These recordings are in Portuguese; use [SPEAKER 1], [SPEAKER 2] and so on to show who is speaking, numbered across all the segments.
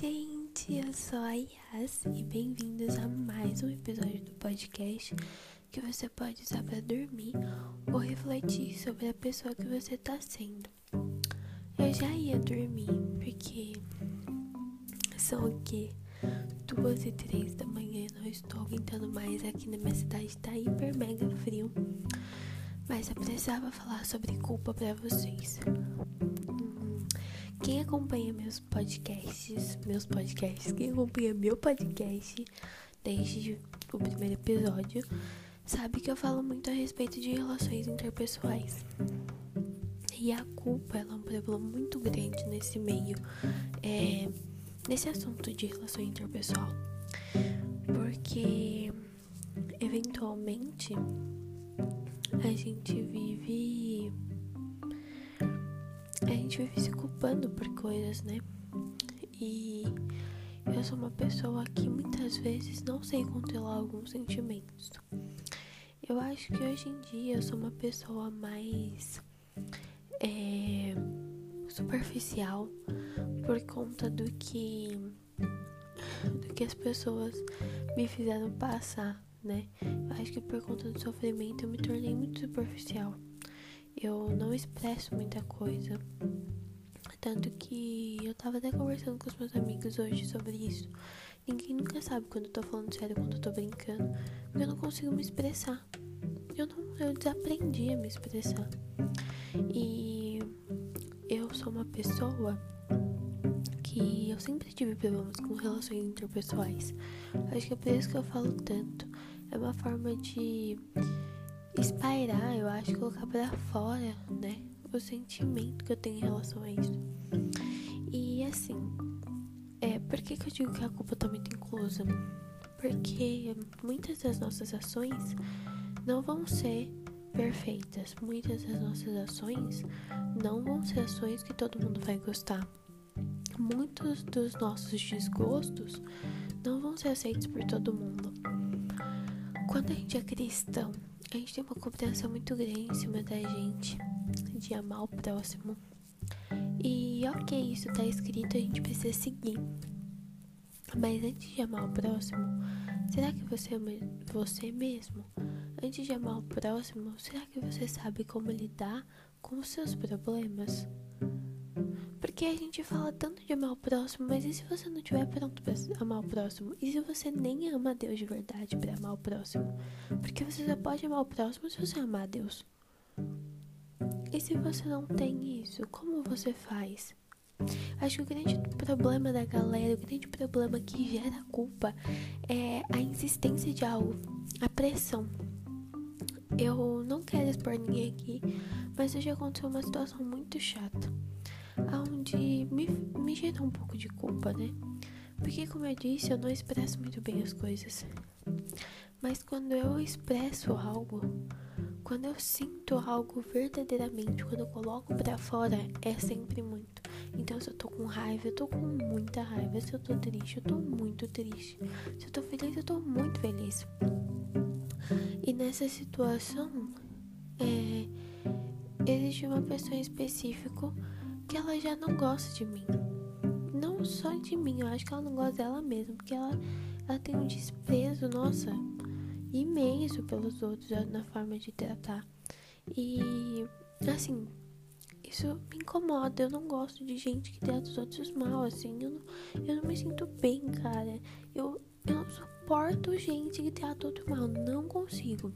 [SPEAKER 1] gente, eu sou a Yas e bem-vindos a mais um episódio do podcast que você pode usar para dormir ou refletir sobre a pessoa que você tá sendo. Eu já ia dormir porque são o quê? Duas e três da manhã e não estou aguentando mais aqui na minha cidade, tá hiper mega frio. Mas eu precisava falar sobre culpa para vocês. Quem acompanha meus podcasts, meus podcasts, quem acompanha meu podcast desde o primeiro episódio, sabe que eu falo muito a respeito de relações interpessoais. E a culpa é um problema muito grande nesse meio, é, nesse assunto de relação interpessoal. Porque, eventualmente, a gente vive a gente vive se culpando por coisas, né? E eu sou uma pessoa que muitas vezes não sei controlar alguns sentimentos. Eu acho que hoje em dia eu sou uma pessoa mais é, superficial por conta do que do que as pessoas me fizeram passar, né? Eu acho que por conta do sofrimento eu me tornei muito superficial eu não expresso muita coisa. Tanto que eu tava até conversando com os meus amigos hoje sobre isso. Ninguém nunca sabe quando eu tô falando sério, quando eu tô brincando. Porque eu não consigo me expressar. Eu não, eu desaprendi a me expressar. E eu sou uma pessoa que eu sempre tive problemas com relações interpessoais. Acho que é por isso que eu falo tanto. É uma forma de espairar, eu acho, colocar para fora, né? O sentimento que eu tenho em relação a isso. E assim, é, por que, que eu digo que a culpa tá muito inclusa? Porque muitas das nossas ações não vão ser perfeitas. Muitas das nossas ações não vão ser ações que todo mundo vai gostar. Muitos dos nossos desgostos não vão ser aceitos por todo mundo. Quando a gente é cristão, a gente tem uma cobrança muito grande em cima da gente de amar o próximo. E ok, isso tá escrito, a gente precisa seguir. Mas antes de amar o próximo, será que você ama você mesmo? Antes de amar o próximo, será que você sabe como lidar com os seus problemas? Porque a gente fala tanto de amar o próximo, mas e se você não estiver pronto para amar o próximo? E se você nem ama Deus de verdade para amar o próximo? Porque você só pode amar o próximo se você amar Deus. E se você não tem isso, como você faz? Acho que o grande problema da galera, o grande problema que gera culpa é a insistência de algo, a pressão. Eu não quero expor ninguém aqui, mas hoje aconteceu uma situação muito chata onde me, me gera um pouco de culpa, né? Porque, como eu disse, eu não expresso muito bem as coisas. Mas quando eu expresso algo, quando eu sinto algo verdadeiramente, quando eu coloco para fora, é sempre muito. Então, se eu tô com raiva, eu tô com muita raiva. Se eu tô triste, eu tô muito triste. Se eu tô feliz, eu tô muito feliz. E nessa situação, é, existe uma pessoa em específico que ela já não gosta de mim. Não só de mim, eu acho que ela não gosta dela mesma, porque ela, ela tem um desprezo, nossa, imenso pelos outros na forma de tratar. E assim, isso me incomoda. Eu não gosto de gente que trata os outros mal, assim. Eu não, eu não me sinto bem, cara. Eu, eu não suporto gente que trata outro mal. Não consigo.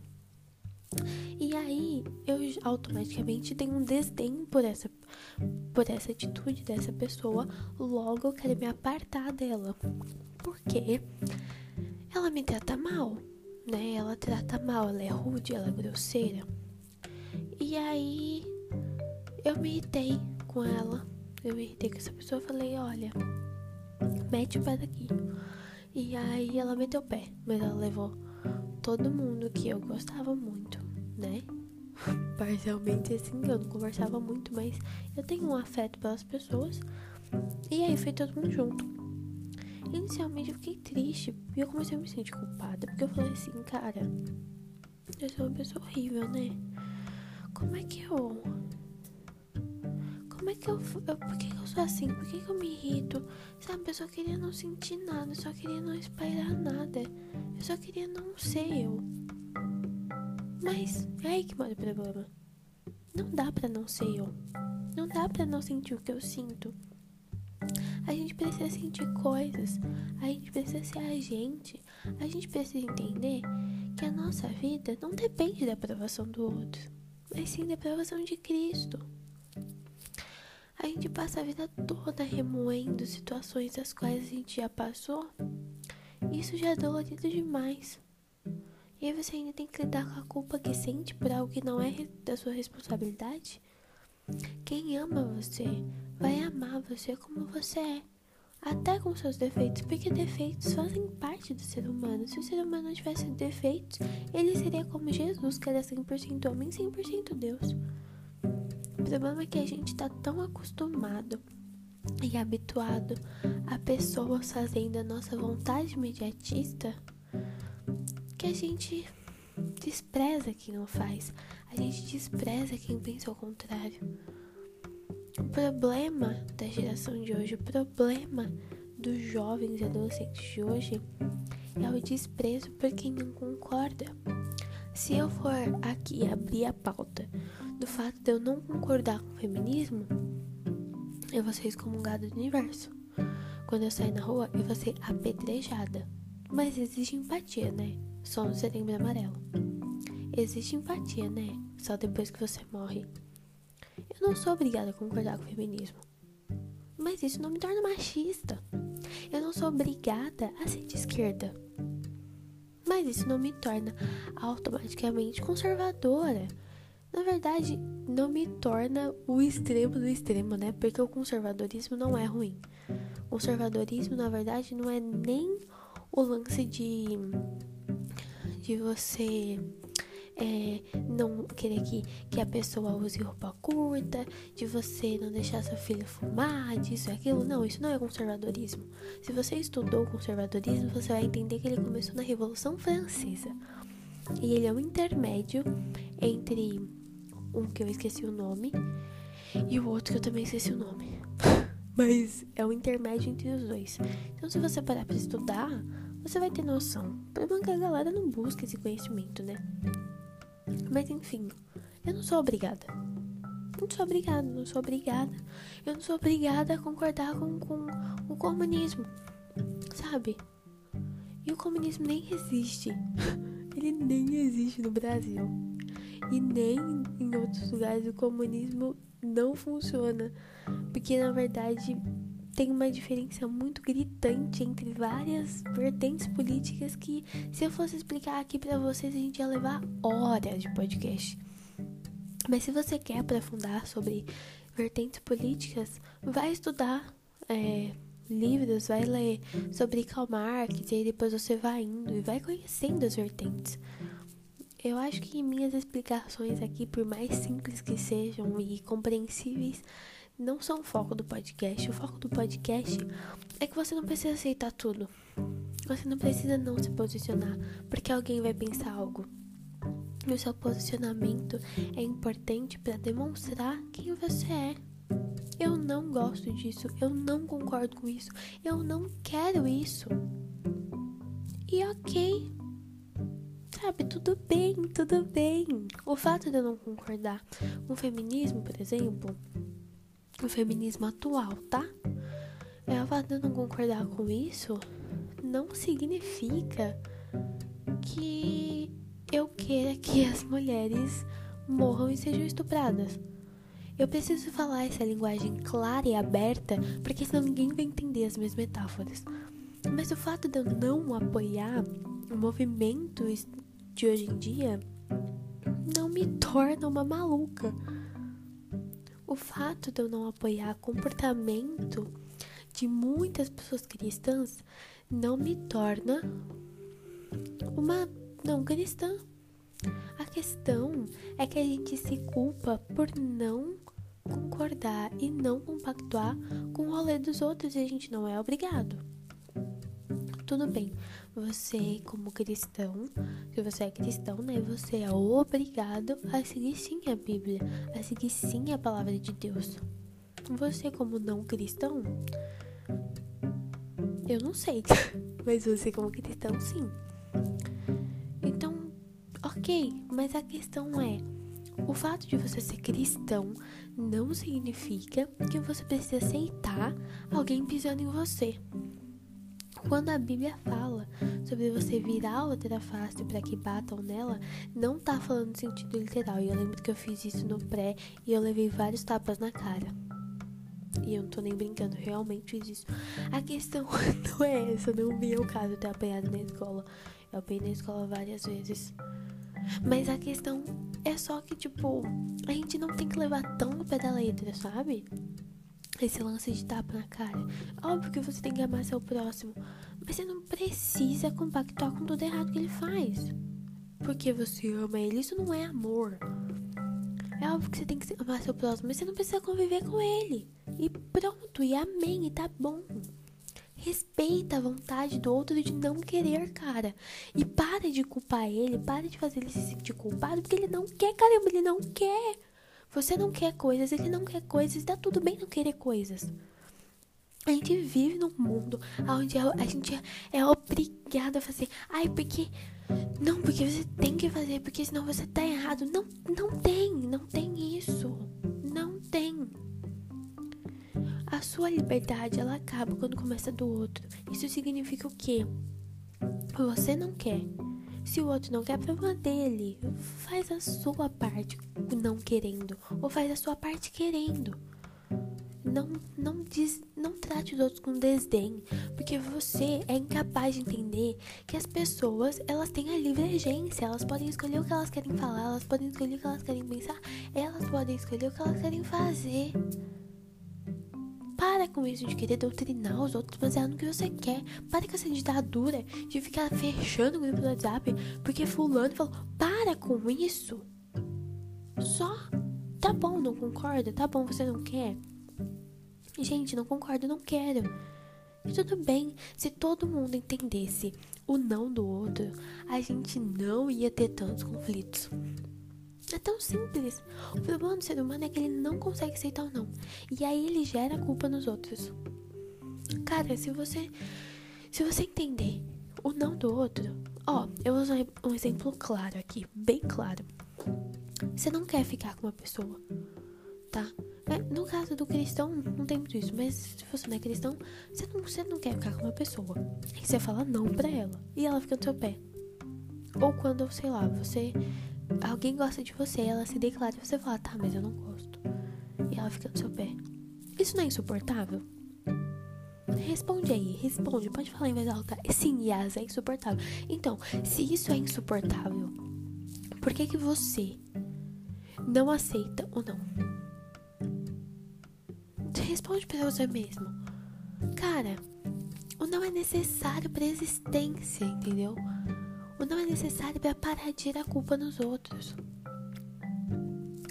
[SPEAKER 1] E aí eu automaticamente tenho um desdém por essa por essa atitude dessa pessoa, logo eu quero me apartar dela. Porque ela me trata mal, né? Ela trata mal, ela é rude, ela é grosseira. E aí eu me irritei com ela. Eu me irritei com essa pessoa e falei, olha, mete o pé daqui. E aí ela meteu o pé, mas ela levou todo mundo que eu gostava muito, né? Parcialmente assim, eu não conversava muito, mas eu tenho um afeto pelas pessoas. E aí foi todo mundo junto. Inicialmente eu fiquei triste e eu comecei a me sentir culpada, porque eu falei assim, cara, eu sou uma pessoa horrível, né? Como é que eu. Como é que eu, eu, por que, eu sou assim? Por que, que eu me irrito? Sabe, eu só queria não sentir nada, eu só queria não espalhar nada. Eu só queria não ser eu. Mas é aí que mora o problema. Não dá para não ser eu. Não dá para não sentir o que eu sinto. A gente precisa sentir coisas. A gente precisa ser a gente. A gente precisa entender que a nossa vida não depende da aprovação do outro, mas sim da aprovação de Cristo. A gente passa a vida toda remoendo situações das quais a gente já passou. Isso já é dolorido demais. E aí você ainda tem que lidar com a culpa que sente por algo que não é da sua responsabilidade? Quem ama você vai amar você como você é, até com seus defeitos, porque defeitos fazem parte do ser humano. Se o ser humano não tivesse defeitos, ele seria como Jesus, que era 100% homem e 100% Deus. O problema é que a gente está tão acostumado e habituado a pessoas fazendo a nossa vontade imediatista que a gente despreza quem não faz, a gente despreza quem pensa ao contrário. O problema da geração de hoje, o problema dos jovens e adolescentes de hoje é o desprezo por quem não concorda. Se eu for aqui abrir a pauta do fato de eu não concordar com o feminismo, eu vou ser excomungada do universo. Quando eu sair na rua, eu vou ser apedrejada. Mas existe empatia, né? Só no setembro amarelo. Existe empatia, né? Só depois que você morre. Eu não sou obrigada a concordar com o feminismo. Mas isso não me torna machista. Eu não sou obrigada a ser de esquerda. Mas isso não me torna automaticamente conservadora. Na verdade, não me torna o extremo do extremo, né? Porque o conservadorismo não é ruim. Conservadorismo, na verdade, não é nem o lance de de você é, não querer que, que a pessoa use roupa curta, de você não deixar seu filho fumar, disso e aquilo. Não, isso não é conservadorismo. Se você estudou conservadorismo, você vai entender que ele começou na Revolução Francesa. E ele é um intermédio entre um que eu esqueci o nome e o outro que eu também esqueci o nome. Mas é um intermédio entre os dois. Então, se você parar pra estudar, você vai ter noção. O que a galera não busca esse conhecimento, né? Mas enfim, eu não sou obrigada. Não sou obrigada, não sou obrigada. Eu não sou obrigada a concordar com, com o comunismo, sabe? E o comunismo nem existe. Ele nem existe no Brasil. E nem em outros lugares o comunismo não funciona. Porque na verdade tem uma diferença muito gritante entre várias vertentes políticas que, se eu fosse explicar aqui para vocês, a gente ia levar horas de podcast. Mas se você quer aprofundar sobre vertentes políticas, vai estudar é, livros, vai ler sobre Karl Marx e aí depois você vai indo e vai conhecendo as vertentes. Eu acho que minhas explicações aqui, por mais simples que sejam e compreensíveis, não são o foco do podcast. O foco do podcast é que você não precisa aceitar tudo. Você não precisa não se posicionar, porque alguém vai pensar algo. E o seu posicionamento é importante para demonstrar quem você é. Eu não gosto disso, eu não concordo com isso, eu não quero isso. E ok. Sabe, tudo bem, tudo bem. O fato de eu não concordar com o feminismo, por exemplo, o feminismo atual, tá? É a fato de eu não concordar com isso não significa que eu queira que as mulheres morram e sejam estupradas. Eu preciso falar essa linguagem clara e aberta, porque senão ninguém vai entender as minhas metáforas. Mas o fato de eu não apoiar o movimento de hoje em dia não me torna uma maluca o fato de eu não apoiar comportamento de muitas pessoas cristãs não me torna uma não cristã. A questão é que a gente se culpa por não concordar e não compactuar com o rolê dos outros e a gente não é obrigado. Tudo bem, você, como cristão, se você é cristão, né? Você é obrigado a seguir sim a Bíblia, a seguir sim a palavra de Deus. você como não cristão, eu não sei, mas você como cristão sim. Então, ok, mas a questão é, o fato de você ser cristão não significa que você precisa aceitar alguém pisando em você. Quando a Bíblia fala sobre você virar outra face para que batam nela, não tá falando no sentido literal. E eu lembro que eu fiz isso no pré e eu levei vários tapas na cara. E eu não tô nem brincando, realmente fiz isso. A questão não é essa, não vi o caso de ter apanhado na escola. Eu apanhei na escola várias vezes. Mas a questão é só que, tipo, a gente não tem que levar tão no pé da letra, sabe? Esse lance de tapa na cara. Óbvio que você tem que amar seu próximo, mas você não precisa compactuar com tudo errado que ele faz. Porque você ama ele, isso não é amor. É óbvio que você tem que amar seu próximo, mas você não precisa conviver com ele. E pronto, e amém, e tá bom. Respeita a vontade do outro de não querer, cara. E para de culpar ele, para de fazer ele se sentir culpado, porque ele não quer, caramba, ele não quer. Você não quer coisas, ele não quer coisas, tá tudo bem não querer coisas. A gente vive num mundo onde a gente é obrigado a fazer. Ai, porque. Não, porque você tem que fazer, porque senão você tá errado. Não, não tem, não tem isso. Não tem. A sua liberdade, ela acaba quando começa do outro. Isso significa o quê? Você não quer. Se o outro não quer, problema dele. Faz a sua parte não querendo. Ou faz a sua parte querendo. Não, não, diz, não trate os outros com desdém, porque você é incapaz de entender que as pessoas elas têm a livre agência, elas podem escolher o que elas querem falar, elas podem escolher o que elas querem pensar, elas podem escolher o que elas querem fazer. Para com isso de querer doutrinar os outros baseado no que você quer. Para com essa ditadura de ficar fechando o grupo do WhatsApp porque fulano falou. Para com isso. Só. Tá bom, não concorda? Tá bom, você não quer? Gente, não concordo, não quero. E tudo bem, se todo mundo entendesse o não do outro, a gente não ia ter tantos conflitos. É tão simples. O problema do ser humano é que ele não consegue aceitar o não. E aí ele gera culpa nos outros. Cara, se você se você entender o não do outro, ó, eu vou usar um exemplo claro aqui, bem claro. Você não quer ficar com uma pessoa, tá? É, no caso do cristão, não tem muito isso, mas se você não é cristão, você não, você não quer ficar com uma pessoa. E você fala não pra ela. E ela fica no seu pé. Ou quando, sei lá, você alguém gosta de você, ela se declara e você fala, tá, mas eu não gosto. E ela fica no seu pé. Isso não é insuportável? Responde aí, responde, pode falar em voz alta. Sim, Yas, é insuportável. Então, se isso é insuportável, por que que você não aceita ou não? Responde pra você mesmo. Cara, o não é necessário pra existência, entendeu? O não é necessário para parar de tirar a culpa nos outros.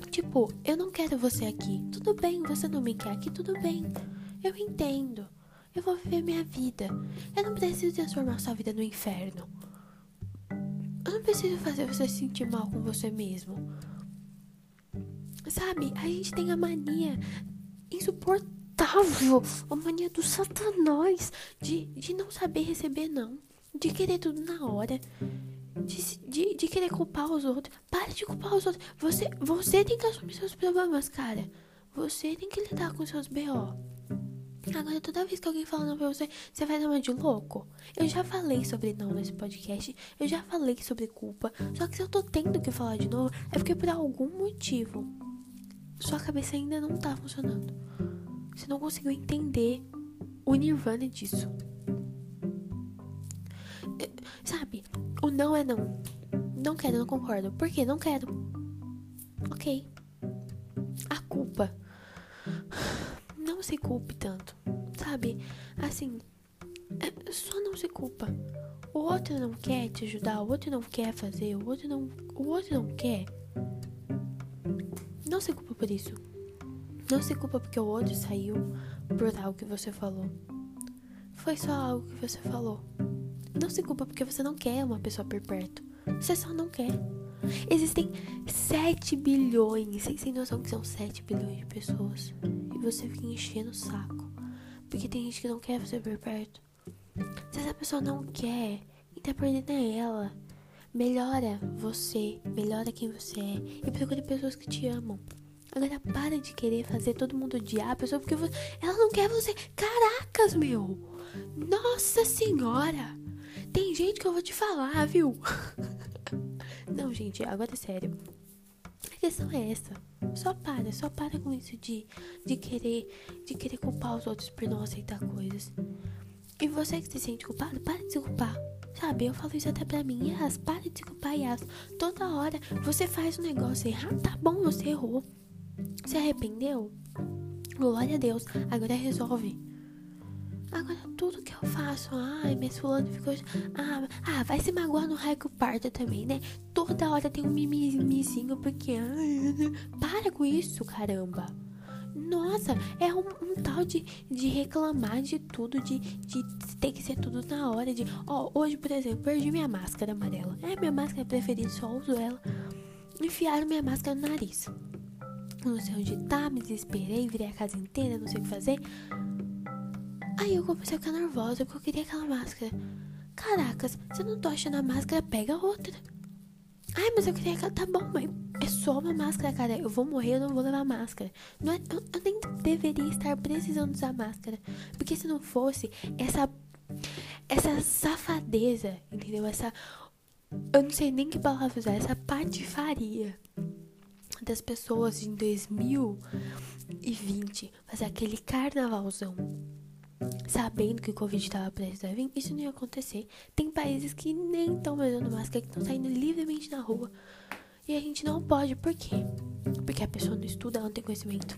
[SPEAKER 1] Tipo, eu não quero você aqui. Tudo bem, você não me quer aqui, tudo bem. Eu entendo. Eu vou viver minha vida. Eu não preciso transformar sua vida no inferno. Eu não preciso fazer você se sentir mal com você mesmo. Sabe, a gente tem a mania insuportável, a mania do satanás de, de não saber receber não de querer tudo na hora, de, de, de querer culpar os outros. Para de culpar os outros. Você, você tem que assumir seus problemas, cara. Você tem que lidar com seus B.O. Agora, toda vez que alguém fala não pra você, você vai uma de louco. Eu já falei sobre não nesse podcast. Eu já falei sobre culpa. Só que se eu tô tendo que falar de novo, é porque por algum motivo sua cabeça ainda não tá funcionando. Você não conseguiu entender o nirvana disso. Sabe? O não é não. Não quero, não concordo. Por quê? Não quero. Ok. Culpe tanto. Sabe? Assim. É, só não se culpa. O outro não quer te ajudar, o outro não quer fazer, o outro não. O outro não quer. Não se culpa por isso. Não se culpa porque o outro saiu por algo que você falou. Foi só algo que você falou. Não se culpa porque você não quer uma pessoa por perto. Você só não quer. Existem 7 bilhões. Vocês têm noção que são 7 bilhões de pessoas? E você fica enchendo o saco. Porque tem gente que não quer você por perto. Se essa pessoa não quer, e tá perdendo é ela. Melhora você, melhora quem você é. E procure pessoas que te amam. Agora para de querer fazer todo mundo odiar a pessoa porque você, ela não quer você. Caracas, meu! Nossa senhora! Tem gente que eu vou te falar, viu? não, gente, agora é sério. A questão é essa. Só para, só para com isso de, de querer de querer culpar os outros por não aceitar coisas. E você que se sente culpado, para de se culpar. Sabe, eu falo isso até pra mim. Yas, para de se culpar, Yas. Toda hora você faz um negócio errado. Tá bom, você errou. Se arrependeu? Glória a Deus. Agora resolve. Agora tudo que eu faço, ai, minha fulano ficou. Ah, ah, vai se magoar no raio que parta também, né? Toda hora tem um mimizinho porque. Ai, para com isso, caramba. Nossa, é um, um, tal de, de reclamar de tudo, de, de ter que ser tudo na hora. De, ó, hoje, por exemplo, perdi minha máscara amarela. É minha máscara preferida, só uso ela. Enfiaram minha máscara no nariz. Não sei onde tá, me desesperei, virei a casa inteira, não sei o que fazer. Aí eu comecei a ficar nervosa porque eu queria aquela máscara. Caracas, se eu não tô achando a máscara, pega outra. Ai, mas eu queria aquela. Tá bom, mas é só uma máscara, cara. Eu vou morrer, eu não vou levar máscara. Não é, eu, eu nem deveria estar precisando usar máscara. Porque se não fosse essa. Essa safadeza, entendeu? Essa. Eu não sei nem que palavra usar. Essa patifaria das pessoas em 2020 fazer aquele carnavalzão sabendo que o Covid estava prestes a vir, isso não ia acontecer. Tem países que nem estão usando máscara, que estão saindo livremente na rua. E a gente não pode, por quê? Porque a pessoa não estuda, ela não tem conhecimento.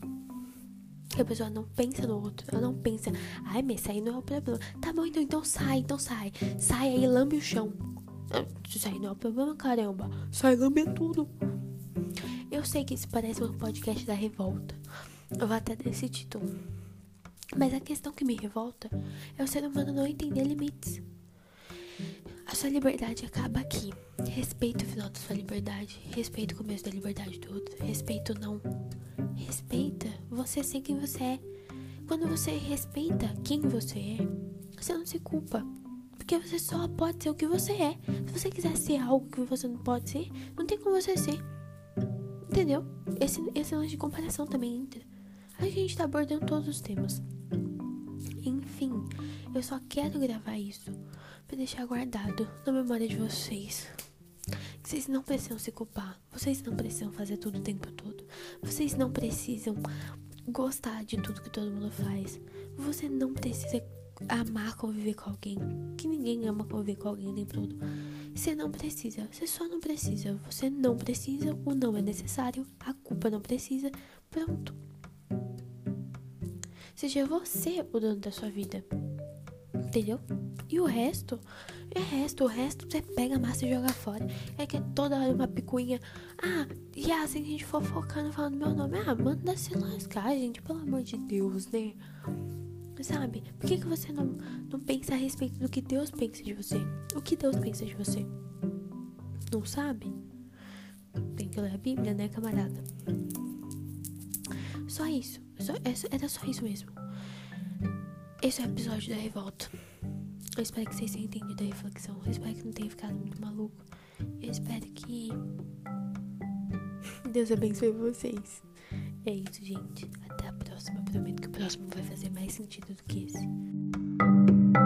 [SPEAKER 1] A pessoa não pensa no outro, ela não pensa, ai, mas sair não é o problema. Tá bom, então, então sai, então sai. Sai aí, lambe o chão. Se sair não é o problema, caramba. Sai, lambe tudo. Eu sei que isso parece um podcast da revolta. Eu vou até desse título. Mas a questão que me revolta é o ser humano não entender limites. A sua liberdade acaba aqui. Respeita o final da sua liberdade. Respeita o começo da liberdade do outro. Respeita ou não. Respeita você ser quem você é. Quando você respeita quem você é, você não se culpa. Porque você só pode ser o que você é. Se você quiser ser algo que você não pode ser, não tem como você ser. Entendeu? Esse, esse lance de comparação também entra. A gente tá abordando todos os temas. Enfim, eu só quero gravar isso para deixar guardado na memória de vocês. Vocês não precisam se culpar. Vocês não precisam fazer tudo o tempo todo. Vocês não precisam gostar de tudo que todo mundo faz. Você não precisa amar conviver com alguém. Que ninguém ama conviver com alguém o tempo todo. Você não precisa. Você só não precisa. Você não precisa. O não é necessário. A culpa não precisa. Pronto. Seja você o dono da sua vida. Entendeu? E o resto, é resto, o resto você pega a massa e joga fora. É que é toda hora uma picuinha. Ah, e assim a gente fofocando falando meu nome. Ah, manda se lascar, gente, pelo amor de Deus, né? Sabe? Por que, que você não, não pensa a respeito do que Deus pensa de você? O que Deus pensa de você? Não sabe? Tem que ler a Bíblia, né, camarada? Só isso. Só, é era só isso mesmo. Esse é o episódio da revolta. Eu espero que vocês tenham entendido a reflexão. Eu espero que não tenha ficado muito maluco. Eu espero que. Deus abençoe vocês. É isso, gente. Até a próxima. Eu prometo que o próximo vai fazer mais sentido do que esse.